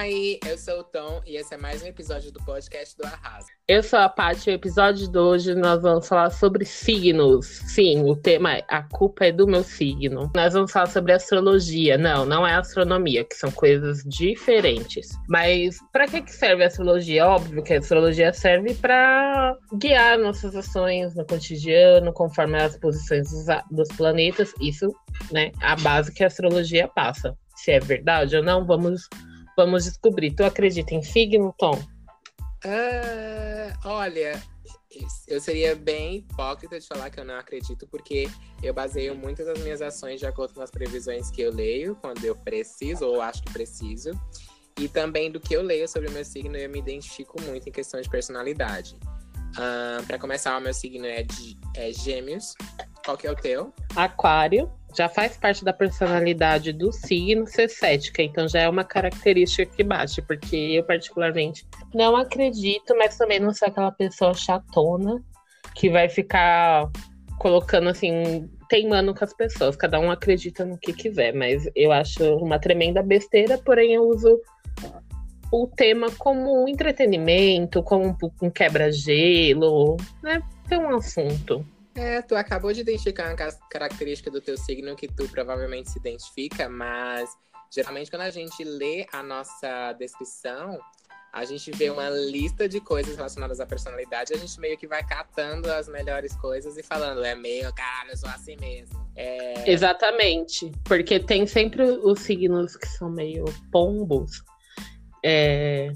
aí, eu sou o Tom e esse é mais um episódio do podcast do Arrasa. Eu sou a Paty e o episódio de hoje nós vamos falar sobre signos. Sim, o tema é A Culpa é do Meu Signo. Nós vamos falar sobre astrologia. Não, não é astronomia, que são coisas diferentes. Mas para que, que serve a astrologia? Óbvio que a astrologia serve para guiar nossas ações no cotidiano, conforme as posições dos, dos planetas. Isso, né, a base que a astrologia passa. Se é verdade ou não, vamos, vamos descobrir. Tu acredita em signo, Tom? Uh, olha, eu seria bem hipócrita de falar que eu não acredito, porque eu baseio muitas das minhas ações de acordo com as previsões que eu leio, quando eu preciso ou acho que preciso. E também do que eu leio sobre o meu signo, eu me identifico muito em questão de personalidade. Uh, para começar, o meu signo é, de, é Gêmeos. Qual que é o teu? Aquário. Já faz parte da personalidade do signo ser cética, então já é uma característica que bate, porque eu, particularmente, não acredito, mas também não sou aquela pessoa chatona que vai ficar colocando assim, teimando com as pessoas. Cada um acredita no que quiser, mas eu acho uma tremenda besteira, porém eu uso o tema como um entretenimento, como um quebra-gelo, né? Tem um assunto. É, tu acabou de identificar uma característica do teu signo que tu provavelmente se identifica, mas geralmente quando a gente lê a nossa descrição, a gente vê uma lista de coisas relacionadas à personalidade, a gente meio que vai catando as melhores coisas e falando, é meio, cara, eu sou assim mesmo. É... Exatamente, porque tem sempre os signos que são meio pombos. É...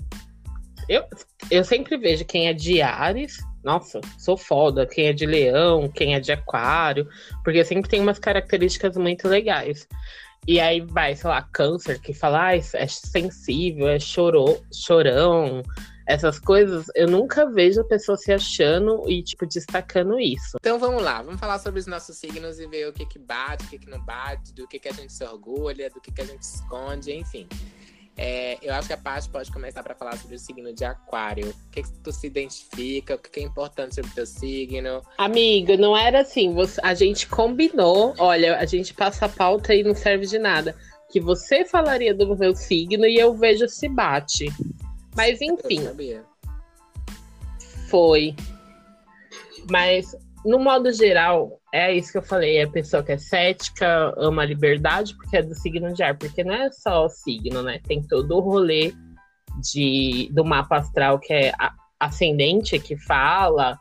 Eu, eu sempre vejo quem é de Ares nossa, sou foda. Quem é de leão, quem é de aquário, porque sempre tem umas características muito legais. E aí vai, sei lá, câncer, que fala, ah, é sensível, é chorou, chorão, essas coisas, eu nunca vejo a pessoa se achando e, tipo, destacando isso. Então vamos lá, vamos falar sobre os nossos signos e ver o que que bate, o que que não bate, do que que a gente se orgulha, do que que a gente esconde, enfim. É, eu acho que a parte pode começar para falar sobre o signo de Aquário. O que, que tu se identifica? O que, que é importante sobre o teu signo? Amiga, não era assim. Você, a gente combinou. Olha, a gente passa a pauta e não serve de nada. Que você falaria do meu signo e eu vejo se bate. Mas enfim. Foi. Mas no modo geral, é isso que eu falei. É a pessoa que é cética, ama a liberdade, porque é do signo de ar. Porque não é só o signo, né? Tem todo o rolê de, do mapa astral que é ascendente, que fala.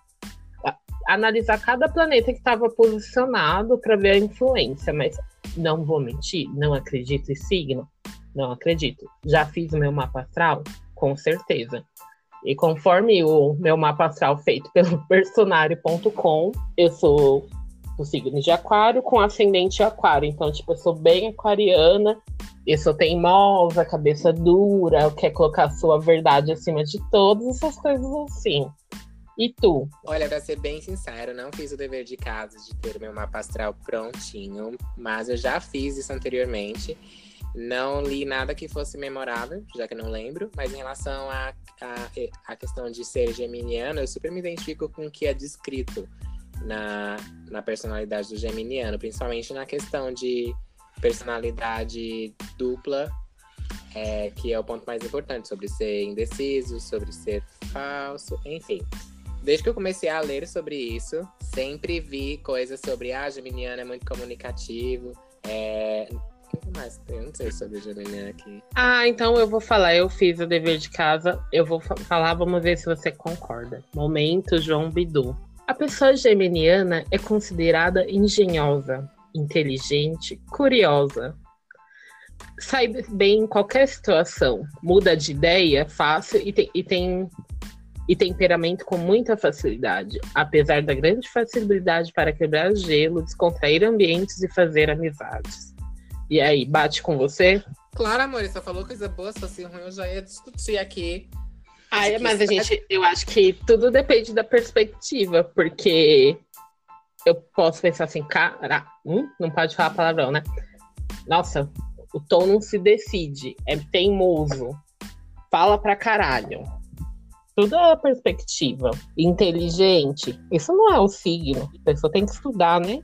analisar cada planeta que estava posicionado para ver a influência. Mas não vou mentir, não acredito em signo? Não acredito. Já fiz o meu mapa astral? Com certeza. E conforme o meu mapa astral feito pelo personário.com, eu sou do signo de aquário com ascendente aquário. Então, tipo, eu sou bem aquariana, eu sou teimosa, cabeça dura, quer colocar a sua verdade acima de todas essas coisas assim. E tu? Olha, pra ser bem sincero, não fiz o dever de casa de ter o meu mapa astral prontinho, mas eu já fiz isso anteriormente. Não li nada que fosse memorável, já que não lembro, mas em relação à a, a, a, questão de ser geminiano, eu super me identifico com o que é descrito na, na personalidade do geminiano, principalmente na questão de personalidade dupla, é, que é o ponto mais importante, sobre ser indeciso, sobre ser falso, enfim. Desde que eu comecei a ler sobre isso, sempre vi coisas sobre ah, geminiano é muito comunicativo, é, mais tem? Eu não sei sobre Gemini aqui. Ah, então eu vou falar. Eu fiz o dever de casa. Eu vou falar, vamos ver se você concorda. Momento João Bidu. A pessoa geminiana é considerada engenhosa, inteligente, curiosa. Sai bem em qualquer situação, muda de ideia fácil e tem, e tem e temperamento com muita facilidade, apesar da grande facilidade para quebrar gelo, descontrair ambientes e fazer amizades. E aí, bate com você? Claro, amor, você falou coisa boa, se fosse ruim, eu já ia discutir aqui. Ai, mas a gente, eu acho que tudo depende da perspectiva, porque eu posso pensar assim, cara, hum, não pode falar palavrão, né? Nossa, o tom não se decide, é teimoso, fala pra caralho. Tudo é perspectiva. Inteligente, isso não é o signo. A pessoa tem que estudar, né?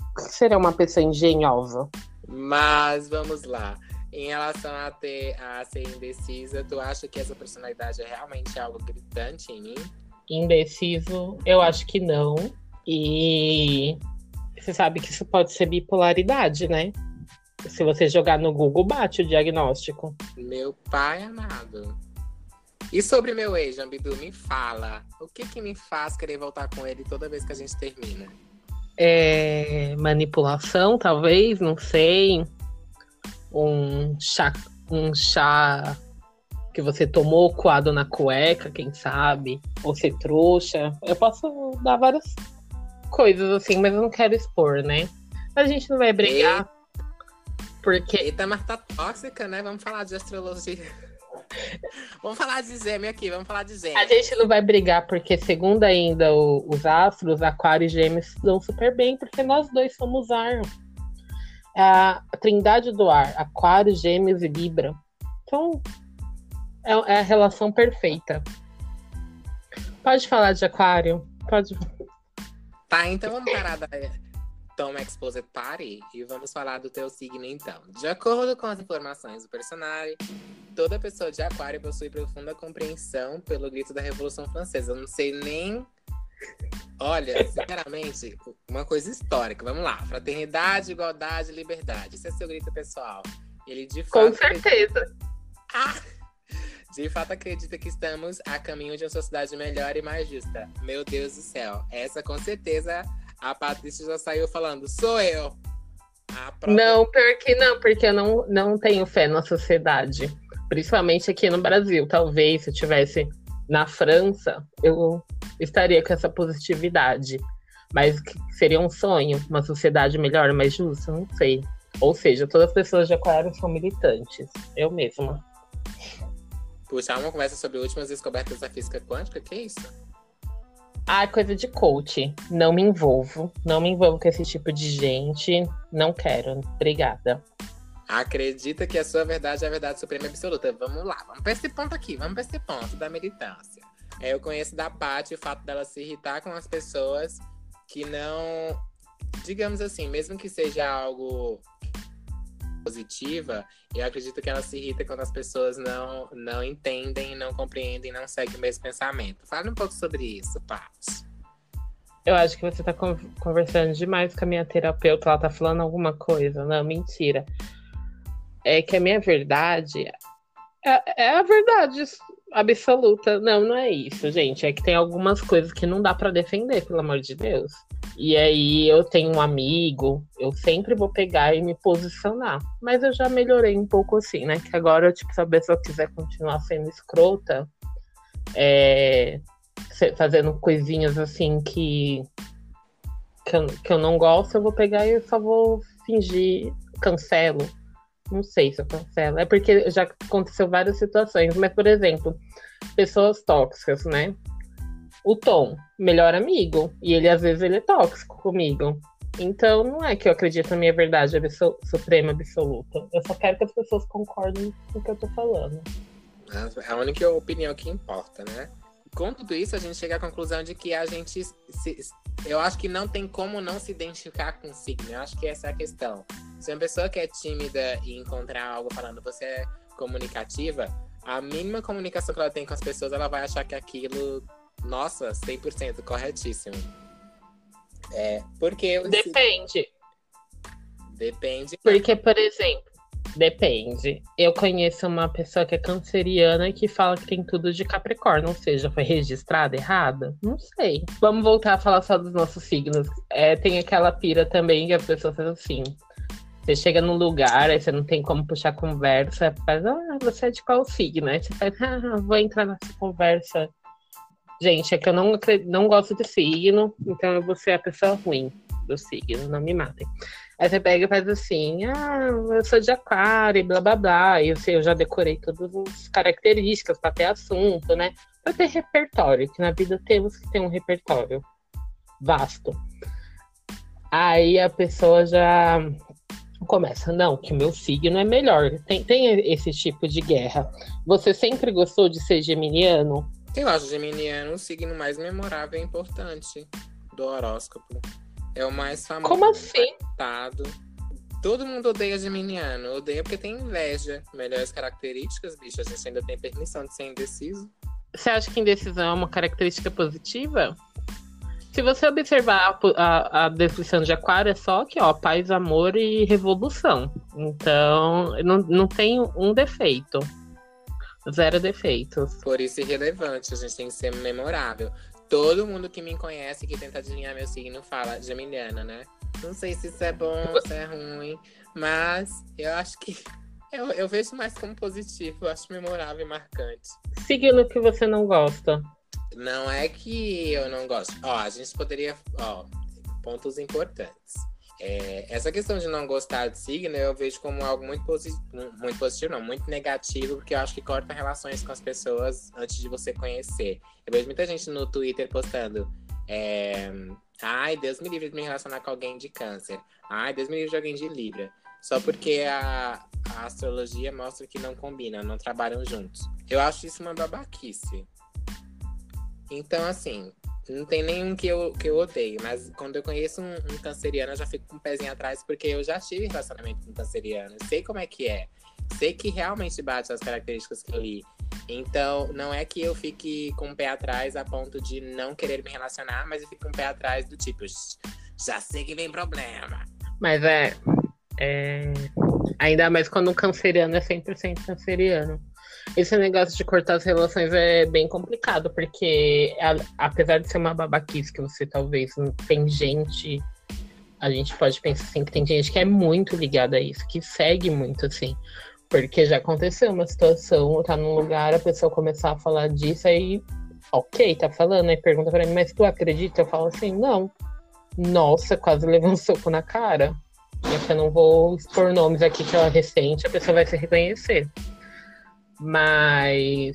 O que seria uma pessoa engenhosa? Mas vamos lá. Em relação a ter a ser indecisa, tu acha que essa personalidade é realmente algo gritante em mim? Indeciso, eu acho que não. E você sabe que isso pode ser bipolaridade, né? Se você jogar no Google, bate o diagnóstico. Meu pai amado. E sobre meu ex, Jambidu, me fala. O que que me faz querer voltar com ele toda vez que a gente termina? É, manipulação, talvez, não sei. Um chá, um chá que você tomou coado na cueca, quem sabe? Ou ser trouxa. Eu posso dar várias coisas assim, mas eu não quero expor, né? A gente não vai brigar. E... Porque. Eita, mas tá tóxica, né? Vamos falar de astrologia. vamos falar de Gêmeo aqui, vamos falar de Gêmeo. A gente não vai brigar porque, segundo ainda o, os astros, Aquário e Gêmeos dão super bem, porque nós dois somos ar. É a trindade do ar, Aquário, Gêmeos e Libra. Então, é, é a relação perfeita. Pode falar de Aquário? Pode. Tá, então vamos parar da Tom Exposed Party e vamos falar do teu signo então. De acordo com as informações do personagem, toda pessoa de aquário possui profunda compreensão pelo grito da Revolução Francesa. Eu não sei nem. Olha, sinceramente, uma coisa histórica. Vamos lá. Fraternidade, igualdade, liberdade. Esse é seu grito pessoal. Ele de fato. Com certeza. Ah! De fato, acredita que estamos a caminho de uma sociedade melhor e mais justa. Meu Deus do céu. Essa, com certeza, a Patrícia já saiu falando, sou eu. Própria... Não, porque não, porque eu não, não tenho fé na sociedade. Principalmente aqui no Brasil. Talvez se eu tivesse na França, eu estaria com essa positividade. Mas seria um sonho, uma sociedade melhor, mais justa, não sei. Ou seja, todas as pessoas de Aquário são militantes. Eu mesma puxar uma conversa sobre últimas descobertas da física quântica, que é isso? Ah, coisa de coach. Não me envolvo. Não me envolvo com esse tipo de gente. Não quero. Obrigada. Acredita que a sua verdade é a verdade suprema e absoluta. Vamos lá, vamos para esse ponto aqui, vamos para esse ponto da militância. É, eu conheço da Paty o fato dela se irritar com as pessoas que não. Digamos assim, mesmo que seja algo positiva, eu acredito que ela se irrita quando as pessoas não, não entendem, não compreendem, não seguem o mesmo pensamento. Fale um pouco sobre isso, Paty. Eu acho que você tá conversando demais com a minha terapeuta, ela tá falando alguma coisa. Não, mentira. É que a minha verdade é, é a verdade absoluta. Não, não é isso, gente. É que tem algumas coisas que não dá para defender, pelo amor de Deus. E aí eu tenho um amigo, eu sempre vou pegar e me posicionar. Mas eu já melhorei um pouco assim, né? Que agora, tipo, se a pessoa quiser continuar sendo escrota, é, fazendo coisinhas assim que, que eu, que eu não gosto, eu vou pegar e eu só vou fingir, cancelo. Não sei se eu cancelo. É porque já aconteceu várias situações, mas, por exemplo, pessoas tóxicas, né? o Tom, melhor amigo. E ele, às vezes, ele é tóxico comigo. Então, não é que eu acredito na minha verdade absol suprema absoluta. Eu só quero que as pessoas concordem com o que eu tô falando. É a única opinião que importa, né? Com tudo isso, a gente chega à conclusão de que a gente. Se, eu acho que não tem como não se identificar com o signo. Eu acho que essa é a questão. Se uma pessoa que é tímida e encontrar algo falando você é comunicativa, a mínima comunicação que ela tem com as pessoas, ela vai achar que aquilo nossa, 100% corretíssimo. É, porque... Depende. Depende. Porque, por exemplo, depende. Eu conheço uma pessoa que é canceriana e que fala que tem tudo de Capricórnio, ou seja, foi registrada errada? Não sei. Vamos voltar a falar só dos nossos signos. É, tem aquela pira também que a pessoa faz assim. Você chega num lugar, aí você não tem como puxar conversa, faz, ah, você é de qual signo? Aí você faz, ah, vou entrar nessa conversa Gente, é que eu não, não gosto de signo, então eu vou ser a pessoa ruim do signo, não me matem. Aí você pega e faz assim, ah, eu sou de aquário, e blá blá blá. E eu, sei, eu já decorei todas as características para ter assunto, né? Para ter repertório, que na vida temos que ter um repertório vasto. Aí a pessoa já começa, não, que o meu signo é melhor. Tem, tem esse tipo de guerra. Você sempre gostou de ser geminiano? Eu acho Geminiano o signo mais memorável e importante do horóscopo. É o mais famoso. Como assim? Todo mundo odeia geminiano. Odeia porque tem inveja. Melhores características, bicho. A gente ainda tem permissão de ser indeciso. Você acha que indecisão é uma característica positiva? Se você observar a, a, a, descrição de Aquário, é só que, ó, paz, amor e revolução. Então, não, não tem um defeito. Zero defeitos. Por isso, irrelevante. A gente tem que ser memorável. Todo mundo que me conhece, que tenta adivinhar meu signo, fala geminiana, né? Não sei se isso é bom, se é ruim, mas eu acho que eu, eu vejo mais como positivo, eu acho memorável e marcante. Signo que você não gosta. Não é que eu não gosto. Ó, a gente poderia. Ó, pontos importantes. É, essa questão de não gostar de signo eu vejo como algo muito, posi muito positivo, não, muito negativo, porque eu acho que corta relações com as pessoas antes de você conhecer. Eu vejo muita gente no Twitter postando. É, Ai, Deus me livre de me relacionar com alguém de câncer. Ai, Deus me livre de alguém de Libra. Só porque a, a astrologia mostra que não combinam, não trabalham juntos. Eu acho isso uma babaquice. Então, assim, não tem nenhum que eu, que eu odeio, mas quando eu conheço um, um canceriano, eu já fico com um pezinho atrás, porque eu já tive relacionamento com canceriano. sei como é que é. Sei que realmente bate as características que eu li. Então, não é que eu fique com o pé atrás a ponto de não querer me relacionar, mas eu fico com o pé atrás do tipo, já sei que vem problema. Mas é. é... Ainda mais quando o canceriano é 100% canceriano esse negócio de cortar as relações é bem complicado, porque apesar de ser uma babaquice que você talvez tem gente. A gente pode pensar assim que tem gente que é muito ligada a isso, que segue muito assim. Porque já aconteceu uma situação, tá num lugar, a pessoa começar a falar disso, aí, ok, tá falando, aí pergunta pra mim, mas tu acredita? Eu falo assim, não. Nossa, quase levou um soco na cara. Eu não vou expor nomes aqui que é recente, a pessoa vai se reconhecer. Mas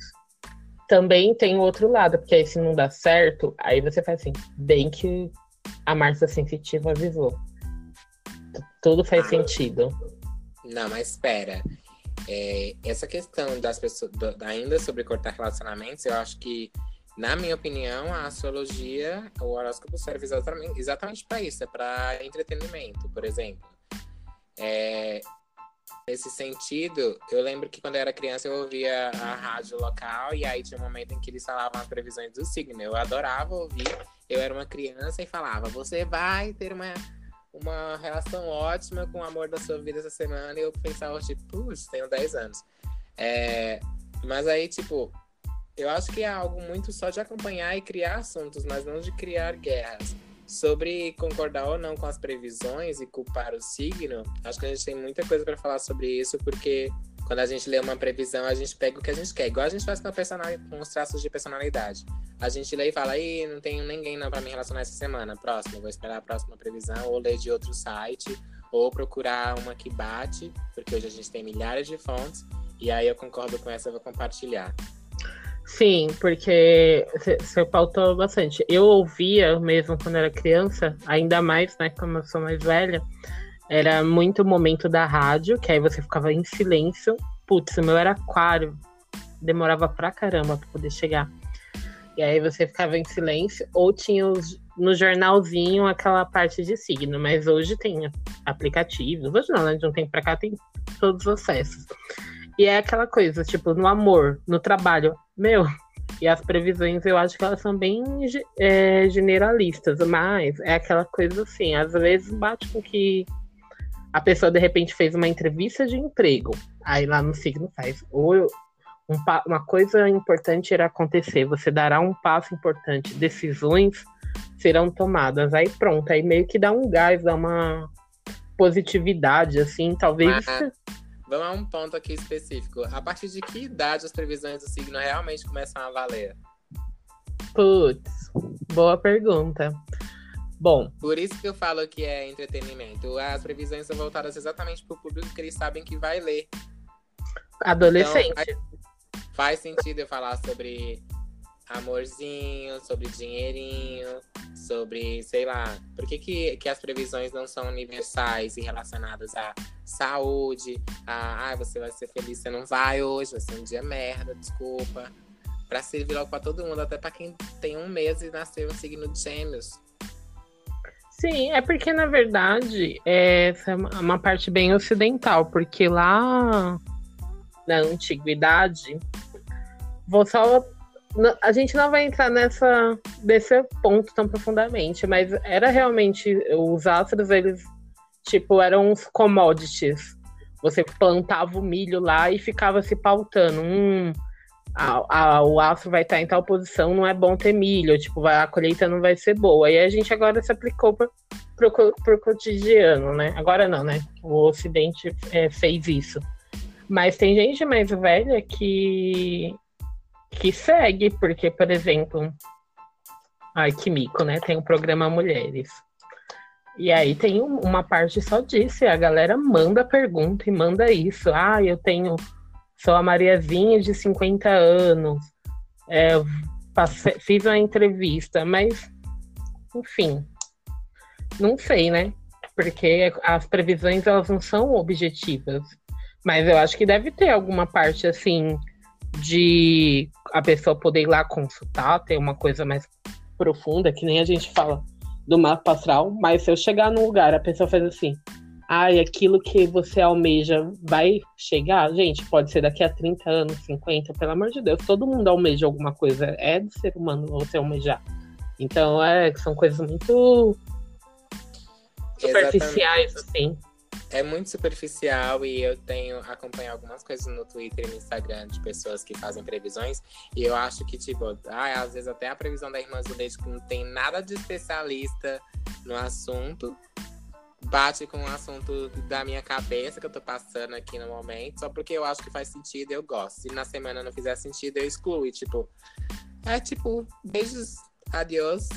também tem o outro lado, porque aí se não dá certo, aí você faz assim, bem que a Márcia Sensitiva avisou. Tudo faz ah, sentido. Não, mas espera. É, essa questão das pessoas, do, ainda sobre cortar relacionamentos, eu acho que, na minha opinião, a astrologia, o horóscopo serve exatamente, exatamente para isso, é para entretenimento, por exemplo. É, Nesse sentido, eu lembro que quando eu era criança eu ouvia a rádio local e aí tinha um momento em que eles falavam as previsões do signo. Eu adorava ouvir. Eu era uma criança e falava: Você vai ter uma, uma relação ótima com o amor da sua vida essa semana. E eu pensava, tipo, tenho 10 anos. É, mas aí, tipo, eu acho que é algo muito só de acompanhar e criar assuntos, mas não de criar guerras. Sobre concordar ou não com as previsões e culpar o signo, acho que a gente tem muita coisa para falar sobre isso, porque quando a gente lê uma previsão, a gente pega o que a gente quer. Igual a gente faz com, com os traços de personalidade. A gente lê e fala, aí não tenho ninguém não para me relacionar essa semana. Próximo, vou esperar a próxima previsão, ou ler de outro site, ou procurar uma que bate, porque hoje a gente tem milhares de fontes, e aí eu concordo com essa, eu vou compartilhar. Sim, porque você pautou bastante. Eu ouvia mesmo quando era criança, ainda mais, né, como eu sou mais velha, era muito momento da rádio, que aí você ficava em silêncio. Putz, o meu era aquário, demorava pra caramba pra poder chegar. E aí você ficava em silêncio, ou tinha os, no jornalzinho aquela parte de signo, mas hoje tem aplicativos, hoje não, né? De um tempo pra cá tem todos os acessos. E é aquela coisa, tipo, no amor, no trabalho, meu, e as previsões eu acho que elas são bem é, generalistas, mas é aquela coisa assim, às vezes bate com que a pessoa de repente fez uma entrevista de emprego, aí lá no signo faz, ou um, uma coisa importante irá acontecer, você dará um passo importante, decisões serão tomadas, aí pronto, aí meio que dá um gás, dá uma positividade, assim, talvez. Vamos a um ponto aqui específico. A partir de que idade as previsões do signo realmente começam a valer? Putz, boa pergunta. Bom. Por isso que eu falo que é entretenimento. As previsões são voltadas exatamente para o público que eles sabem que vai ler. Adolescente. Então, faz, faz sentido eu falar sobre amorzinho, sobre dinheirinho, sobre, sei lá, por que, que, que as previsões não são universais e relacionadas à saúde, a, ah, você vai ser feliz, você não vai hoje, vai ser um dia merda, desculpa. Pra servir logo pra todo mundo, até pra quem tem um mês e nasceu um signo de gêmeos. Sim, é porque, na verdade, é, essa é uma parte bem ocidental, porque lá na antiguidade, só. A gente não vai entrar nessa, nesse ponto tão profundamente, mas era realmente. Os astros, eles, tipo, eram uns commodities. Você plantava o milho lá e ficava se pautando. Hum, a, a, o aço vai estar em tal posição, não é bom ter milho, tipo, a colheita não vai ser boa. E a gente agora se aplicou para o cotidiano, né? Agora não, né? O Ocidente é, fez isso. Mas tem gente mais velha que, que segue, porque, por exemplo, ai que mico, né? Tem o programa Mulheres. E aí tem uma parte só disso, a galera manda pergunta e manda isso. Ah, eu tenho Sou a Mariazinha de 50 anos. É, passei, fiz uma entrevista, mas, enfim, não sei, né? Porque as previsões elas não são objetivas. Mas eu acho que deve ter alguma parte assim de a pessoa poder ir lá consultar, ter uma coisa mais profunda, que nem a gente fala do mapa astral, mas se eu chegar num lugar, a pessoa faz assim, ai, aquilo que você almeja vai chegar? Gente, pode ser daqui a 30 anos, 50, pelo amor de Deus, todo mundo almeja alguma coisa, é do ser humano você almejar. Então, é, são coisas muito superficiais, Exatamente. assim. É muito superficial e eu tenho acompanhado algumas coisas no Twitter e no Instagram de pessoas que fazem previsões. E eu acho que, tipo, ah, às vezes até a previsão da Irmã do Leite que não tem nada de especialista no assunto, bate com o assunto da minha cabeça que eu tô passando aqui no momento, só porque eu acho que faz sentido eu gosto. Se na semana não fizer sentido, eu excluo. E, tipo, é tipo, beijos, adiós.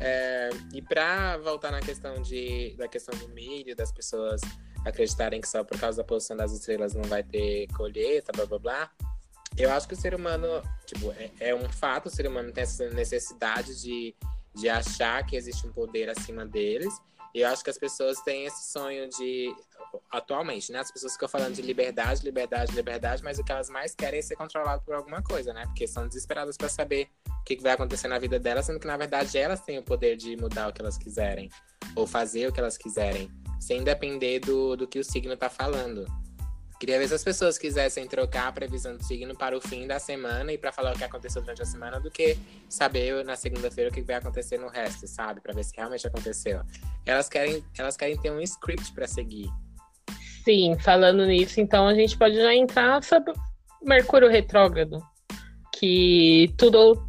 É, e pra voltar na questão de, da questão do milho, das pessoas acreditarem que só por causa da posição das estrelas não vai ter colheita, blá blá blá. Eu acho que o ser humano, tipo, é, é um fato, o ser humano tem essa necessidade de, de achar que existe um poder acima deles. E eu acho que as pessoas têm esse sonho de. Atualmente, né? As pessoas ficam falando de liberdade, liberdade, liberdade, mas o que elas mais querem é ser controlado por alguma coisa, né? Porque são desesperadas para saber o que vai acontecer na vida delas, sendo que, na verdade, elas têm o poder de mudar o que elas quiserem, ou fazer o que elas quiserem, sem depender do, do que o signo tá falando. Queria ver se as pessoas quisessem trocar a previsão do signo para o fim da semana e para falar o que aconteceu durante a semana do que saber na segunda-feira o que vai acontecer no resto, sabe? Para ver se realmente aconteceu. Elas querem, elas querem ter um script para seguir. Sim, falando nisso, então a gente pode já entrar sobre Mercúrio retrógrado, que tudo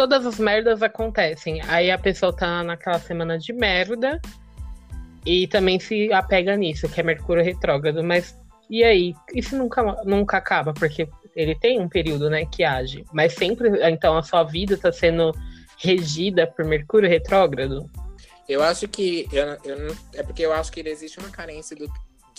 todas as merdas acontecem. Aí a pessoa tá naquela semana de merda e também se apega nisso, que é Mercúrio retrógrado, mas e aí, isso nunca, nunca acaba, porque ele tem um período, né, que age. Mas sempre, então, a sua vida está sendo regida por Mercúrio retrógrado? Eu acho que. Eu, eu, é porque eu acho que existe uma carência do,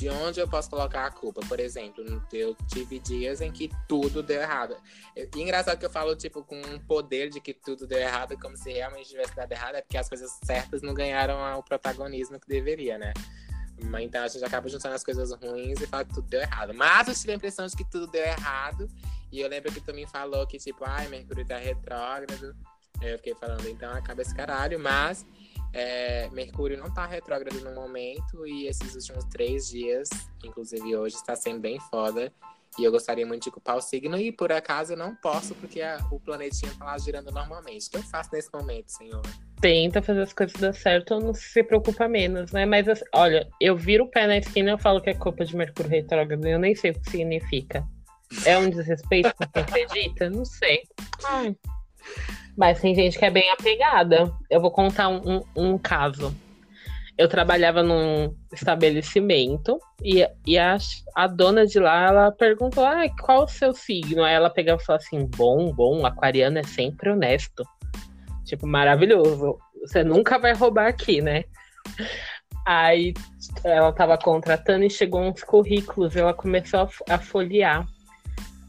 de onde eu posso colocar a culpa. Por exemplo, eu tive dias em que tudo deu errado. E engraçado que eu falo, tipo, com um poder de que tudo deu errado, como se realmente tivesse dado errado, é porque as coisas certas não ganharam o protagonismo que deveria, né? Então a gente acaba juntando as coisas ruins e fala que tudo deu errado. Mas eu tive a impressão de que tudo deu errado. E eu lembro que tu me falou que, tipo, ai, Mercúrio tá retrógrado. Eu fiquei falando, então acaba esse caralho. Mas é, Mercúrio não tá retrógrado no momento. E esses últimos três dias, inclusive hoje, está sendo bem foda. E eu gostaria muito de culpar o signo. E por acaso eu não posso, porque a, o planetinha tá lá girando normalmente. O que eu faço nesse momento, senhor? tenta fazer as coisas dar certo, não se preocupa menos, né? Mas assim, olha, eu viro o pé na esquina e eu falo que é culpa de Mercúrio retrógrado, eu nem sei o que significa. É um desrespeito com quem acredita? Não sei. Ai. Mas tem gente que é bem apegada. Eu vou contar um, um, caso. Eu trabalhava num estabelecimento e, e a, a dona de lá, ela perguntou, ah, qual o seu signo? Aí ela pegava e falou assim, bom, bom, aquariano é sempre honesto. Tipo, maravilhoso. Você nunca vai roubar aqui, né? Aí ela tava contratando e chegou uns currículos, ela começou a, a folhear.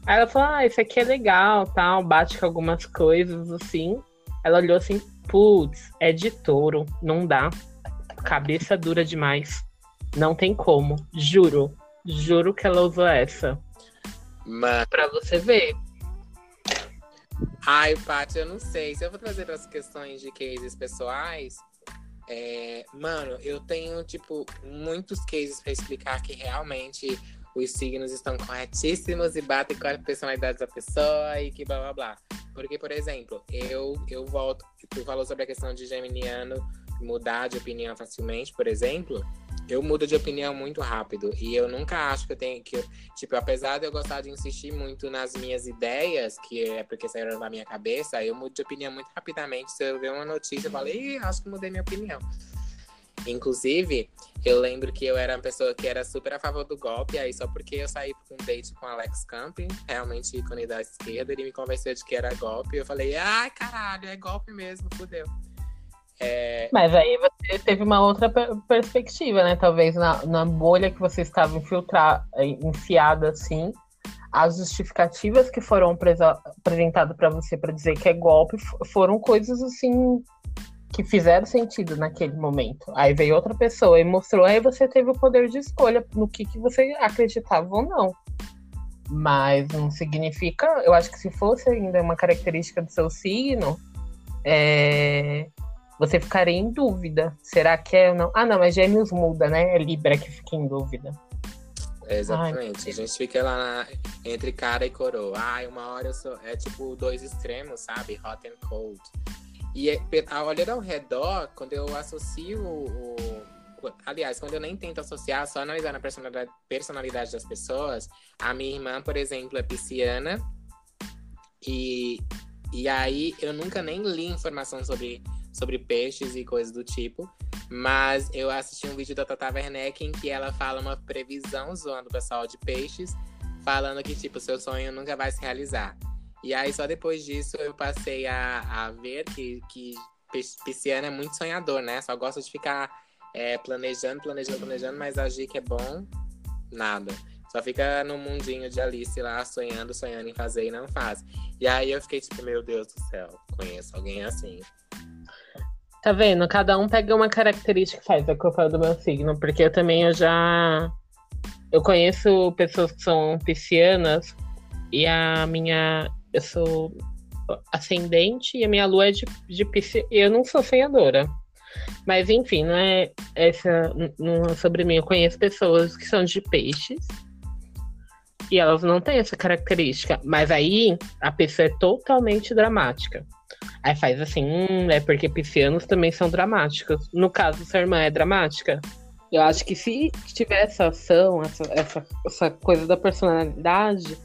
Aí ela falou: Ah, isso aqui é legal, tal, bate com algumas coisas assim. Ela olhou assim: Putz, é de touro, não dá. Cabeça dura demais. Não tem como, juro. Juro que ela usou essa. Mas... Pra você ver. Ai, Paty, eu não sei. Se eu vou trazer as questões de cases pessoais, É, mano, eu tenho, tipo, muitos cases para explicar que realmente os signos estão corretíssimos e batem com a personalidade da pessoa e que blá blá blá. Porque, por exemplo, eu, eu volto, tu falou sobre a questão de geminiano mudar de opinião facilmente, por exemplo eu mudo de opinião muito rápido. E eu nunca acho que eu tenho que. Tipo, apesar de eu gostar de insistir muito nas minhas ideias, que é porque saíram da minha cabeça, eu mudo de opinião muito rapidamente. Se eu ver uma notícia, eu falo, ih, acho que mudei minha opinião. Inclusive, eu lembro que eu era uma pessoa que era super a favor do golpe, aí só porque eu saí com um date com Alex Camp, realmente ícone da esquerda, ele me convenceu de que era golpe. Eu falei, ai, caralho, é golpe mesmo, fudeu. É... Mas aí você teve uma outra perspectiva, né? Talvez na, na bolha que você estava infiltrada, enfiada assim, as justificativas que foram apresentadas para você para dizer que é golpe foram coisas assim que fizeram sentido naquele momento. Aí veio outra pessoa e mostrou, aí você teve o poder de escolha no que, que você acreditava ou não. Mas não significa, eu acho que se fosse ainda uma característica do seu signo, é, você ficaria em dúvida. Será que é ou não? Ah, não, mas Gêmeos muda, né? É Libra que fica em dúvida. É, exatamente. Ai, a gente fica lá na, entre cara e coroa. Ai, uma hora eu sou. É tipo dois extremos, sabe? Hot and cold. E é, olhar ao redor, quando eu associo o, aliás, quando eu nem tento associar, só analisar a personalidade, personalidade das pessoas, a minha irmã, por exemplo, é pisciana, e, e aí eu nunca nem li informação sobre sobre peixes e coisas do tipo. Mas eu assisti um vídeo da Tata Werneck em que ela fala uma previsão zoando o pessoal de peixes, falando que, tipo, seu sonho nunca vai se realizar. E aí, só depois disso, eu passei a, a ver que, que pisciano é muito sonhador, né? Só gosta de ficar é, planejando, planejando, planejando, mas agir que é bom, nada. Só fica no mundinho de Alice lá, sonhando, sonhando em fazer e não faz. E aí eu fiquei tipo, meu Deus do céu, conheço alguém assim. Tá vendo? Cada um pega uma característica que faz a culpa do meu signo, porque eu também eu já eu conheço pessoas que são piscianas e a minha eu sou ascendente e a minha lua é de, de pisciana. Eu não sou sonhadora. Mas enfim, não é essa não é sobre mim. Eu conheço pessoas que são de peixes e elas não têm essa característica. Mas aí a pessoa é totalmente dramática. Aí faz assim, hum, é porque piscianos também são dramáticos. No caso, sua irmã é dramática? Eu acho que se tiver essa ação, essa, essa, essa coisa da personalidade,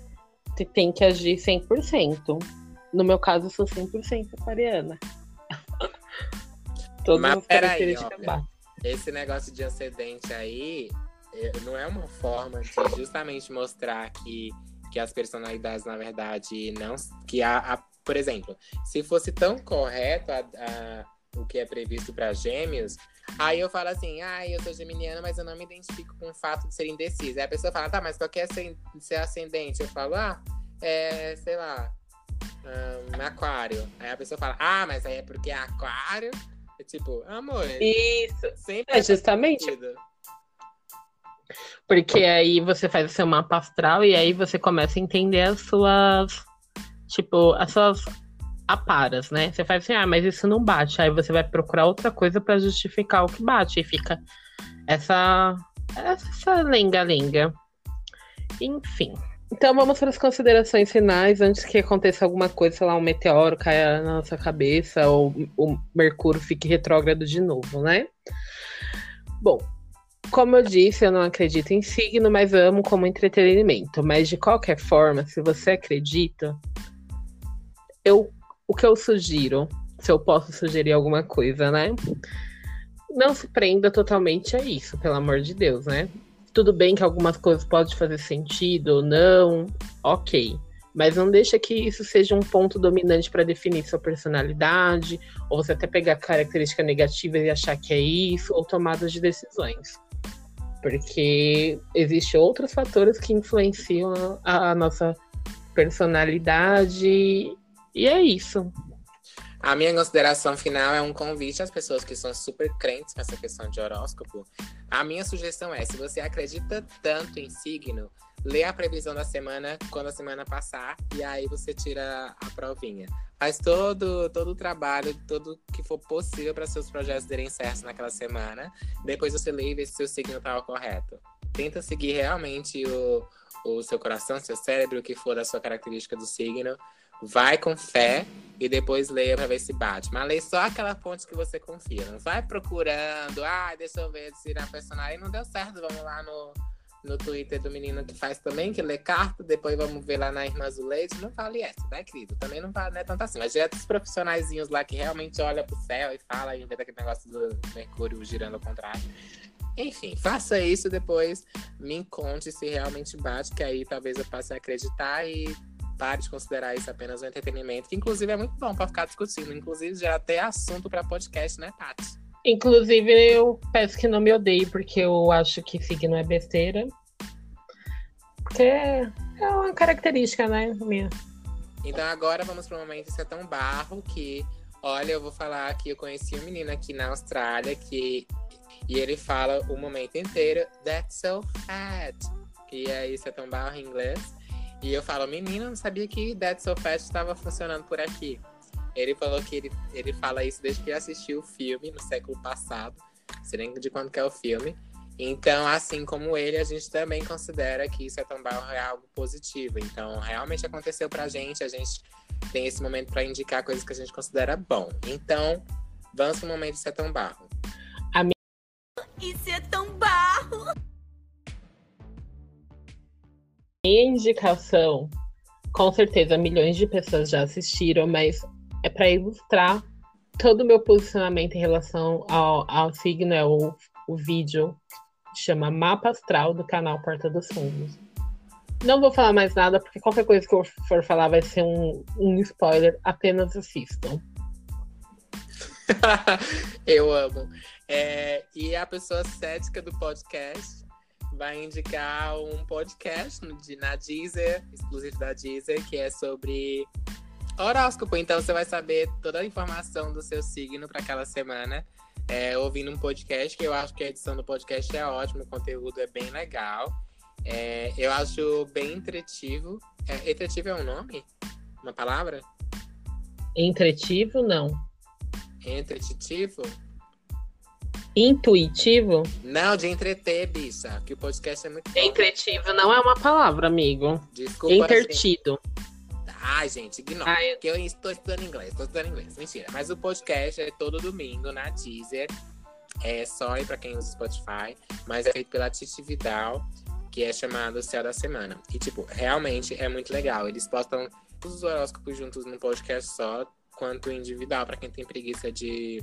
tem que agir 100%. No meu caso, eu sou 100% aquariana. Todas Mas as características aí, Esse negócio de ascendente aí é, não é uma forma de justamente mostrar que, que as personalidades, na verdade, não. que a, a por exemplo, se fosse tão correto a, a, o que é previsto para gêmeos, aí eu falo assim, ah, eu sou geminiana, mas eu não me identifico com o fato de ser indecisa. Aí a pessoa fala, tá, mas qual que é ser, ascendente? Eu falo, ah, é, sei lá, um, aquário. Aí a pessoa fala, ah, mas aí é porque é aquário? É tipo, amor. Isso. Sempre é justamente. Porque aí você faz o seu mapa astral e aí você começa a entender as suas Tipo, as suas aparas, né? Você faz assim, ah, mas isso não bate. Aí você vai procurar outra coisa para justificar o que bate. E fica essa, essa lenga-lenga. Enfim. Então vamos para as considerações finais antes que aconteça alguma coisa, sei lá, um meteoro caia na nossa cabeça ou o Mercúrio fique retrógrado de novo, né? Bom, como eu disse, eu não acredito em signo, mas amo como entretenimento. Mas de qualquer forma, se você acredita, eu, o que eu sugiro, se eu posso sugerir alguma coisa, né? Não se prenda totalmente a isso, pelo amor de Deus, né? Tudo bem que algumas coisas podem fazer sentido ou não, ok. Mas não deixa que isso seja um ponto dominante para definir sua personalidade, ou você até pegar características negativas e achar que é isso, ou tomadas de decisões. Porque existem outros fatores que influenciam a, a nossa personalidade e é isso. A minha consideração final é um convite às pessoas que são super crentes nessa questão de horóscopo. A minha sugestão é: se você acredita tanto em signo, lê a previsão da semana quando a semana passar e aí você tira a provinha. Faz todo, todo o trabalho, tudo que for possível para seus projetos derem certo naquela semana. Depois você lê e vê se seu signo estava correto. Tenta seguir realmente o, o seu coração, seu cérebro, o que for da sua característica do signo. Vai com fé e depois leia para ver se bate. Mas leia só aquela fonte que você confia. Não vai procurando, ah, deixa eu ver se na personagem não deu certo, vamos lá no, no Twitter do menino que faz também, que lê carta, depois vamos ver lá na Irmã Zuleide. Não vale essa, né, querido? Também não, vale, não é tanto assim. Mas é dos profissionaizinhos lá que realmente olha pro céu e fala e vê aquele negócio do Mercúrio girando ao contrário. Enfim, faça isso depois, me conte se realmente bate, que aí talvez eu passe a acreditar e pare de considerar isso apenas um entretenimento, que inclusive é muito bom para ficar discutindo. Inclusive, já até assunto para podcast, né, Paty? Inclusive, eu peço que não me odeie, porque eu acho que signo é besteira. Porque é uma característica, né, minha. Então agora vamos para o momento Isso é tão barro que, olha, eu vou falar que eu conheci um menino aqui na Austrália que e ele fala o momento inteiro That's so fat. Que é isso é tão barro em inglês. E eu falo, menina, não sabia que Dead So Fast estava funcionando por aqui. Ele falou que ele, ele fala isso desde que assistiu o filme no século passado. Sei nem de quando que é o filme. Então, assim como ele, a gente também considera que isso é tão barro é algo positivo. Então, realmente aconteceu pra gente. A gente tem esse momento para indicar coisas que a gente considera bom. Então, vamos pro momento Isso é tão barro. A. Isso é tão barro! Indicação, com certeza milhões de pessoas já assistiram, mas é para ilustrar todo o meu posicionamento em relação ao, ao signo, é o, o vídeo chama Mapa Astral do canal Porta dos Fundos. Não vou falar mais nada, porque qualquer coisa que eu for falar vai ser um, um spoiler, apenas assistam. eu amo. É, e a pessoa cética do podcast vai indicar um podcast de, na Deezer, exclusivo da Deezer, que é sobre horóscopo. Então você vai saber toda a informação do seu signo para aquela semana. É, ouvindo um podcast, que eu acho que a edição do podcast é ótima, o conteúdo é bem legal. É, eu acho bem entretivo. É, entretivo é um nome? Uma palavra? Entretivo, não. Entretitivo? Intuitivo? Não, de entreter, bicha. Que o podcast é muito. Entretivo não é uma palavra, amigo. Desculpa. Entertido. Assim. Ai, gente, ignora. Ai, eu... Que eu estou estudando inglês, estou estudando inglês. Mentira. Mas o podcast é todo domingo na Deezer. É só pra quem usa Spotify. Mas é feito pela Titi Vidal, que é chamado Céu da Semana. E, tipo, realmente é muito legal. Eles postam os horóscopos juntos num podcast só, quanto individual, para quem tem preguiça de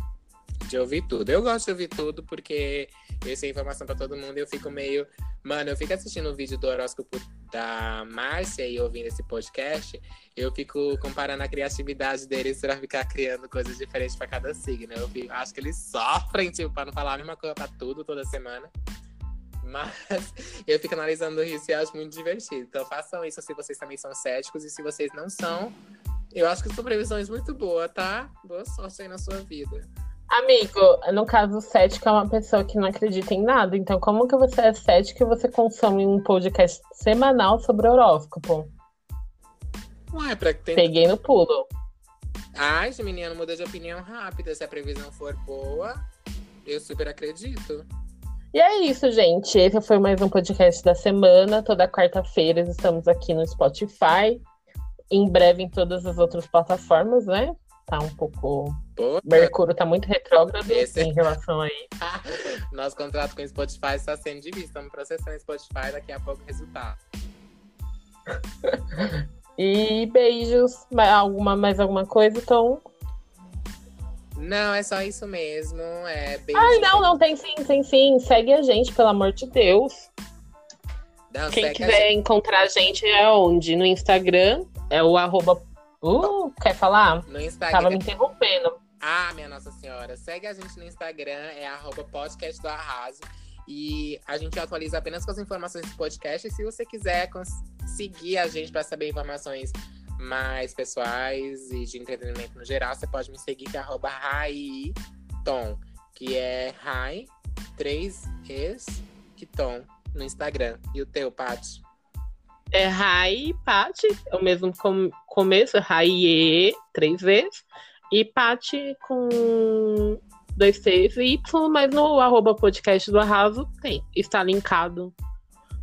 de ouvir tudo. Eu gosto de ouvir tudo porque eu sei informação para todo mundo e eu fico meio. Mano, eu fico assistindo o vídeo do horóscopo da Márcia e ouvindo esse podcast, eu fico comparando a criatividade deles para ficar criando coisas diferentes para cada signo. Eu fico, acho que eles sofrem, tipo, para não falar a mesma coisa para tudo toda semana. Mas eu fico analisando isso e acho muito divertido. Então façam isso se vocês também são céticos e se vocês não são. Eu acho que são previsões muito boas, tá? Boa sorte aí na sua vida. Amigo, no caso, cético é uma pessoa que não acredita em nada. Então, como que você é cético e você consome um podcast semanal sobre horóscopo? Ué, pra que tem... Peguei no pulo. Ai, menino muda de opinião rápida. Se a previsão for boa, eu super acredito. E é isso, gente. Esse foi mais um podcast da semana. Toda quarta-feira estamos aqui no Spotify. Em breve em todas as outras plataformas, né? Tá um pouco. Pô, Mercúrio tá muito retrógrado esse... em relação aí. Nosso contrato com o Spotify está sendo de vista. Estamos processando o Spotify daqui a pouco resultado. e beijos. Alguma, mais alguma coisa, então? Não, é só isso mesmo. É beijo. Ai, não, não, tem sim, tem sim. Segue a gente, pelo amor de Deus. Não, Quem quiser a encontrar a gente é onde? No Instagram, é o arroba Uh, quer falar? No Instagram. Tava me interrompendo. Ah, minha Nossa Senhora. Segue a gente no Instagram, é arroba podcast do Arraso. E a gente atualiza apenas com as informações do podcast. E se você quiser seguir a gente para saber informações mais pessoais e de entretenimento no geral, você pode me seguir que é arroba Raiton, que é Rai 3 es que Tom no Instagram. E o teu, Paty? É Rai Pati, é o mesmo com, começo, Raie, três vezes. E Pati com dois T's e Y, mas no arroba podcast do Arraso tem. Está linkado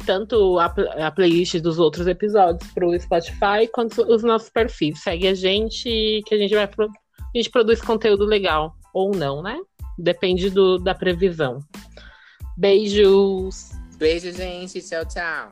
tanto a, a playlist dos outros episódios para o Spotify quanto os nossos perfis. Segue a gente que a gente vai a gente produz conteúdo legal ou não, né? Depende do, da previsão. Beijos. Beijo, gente. Tchau, tchau.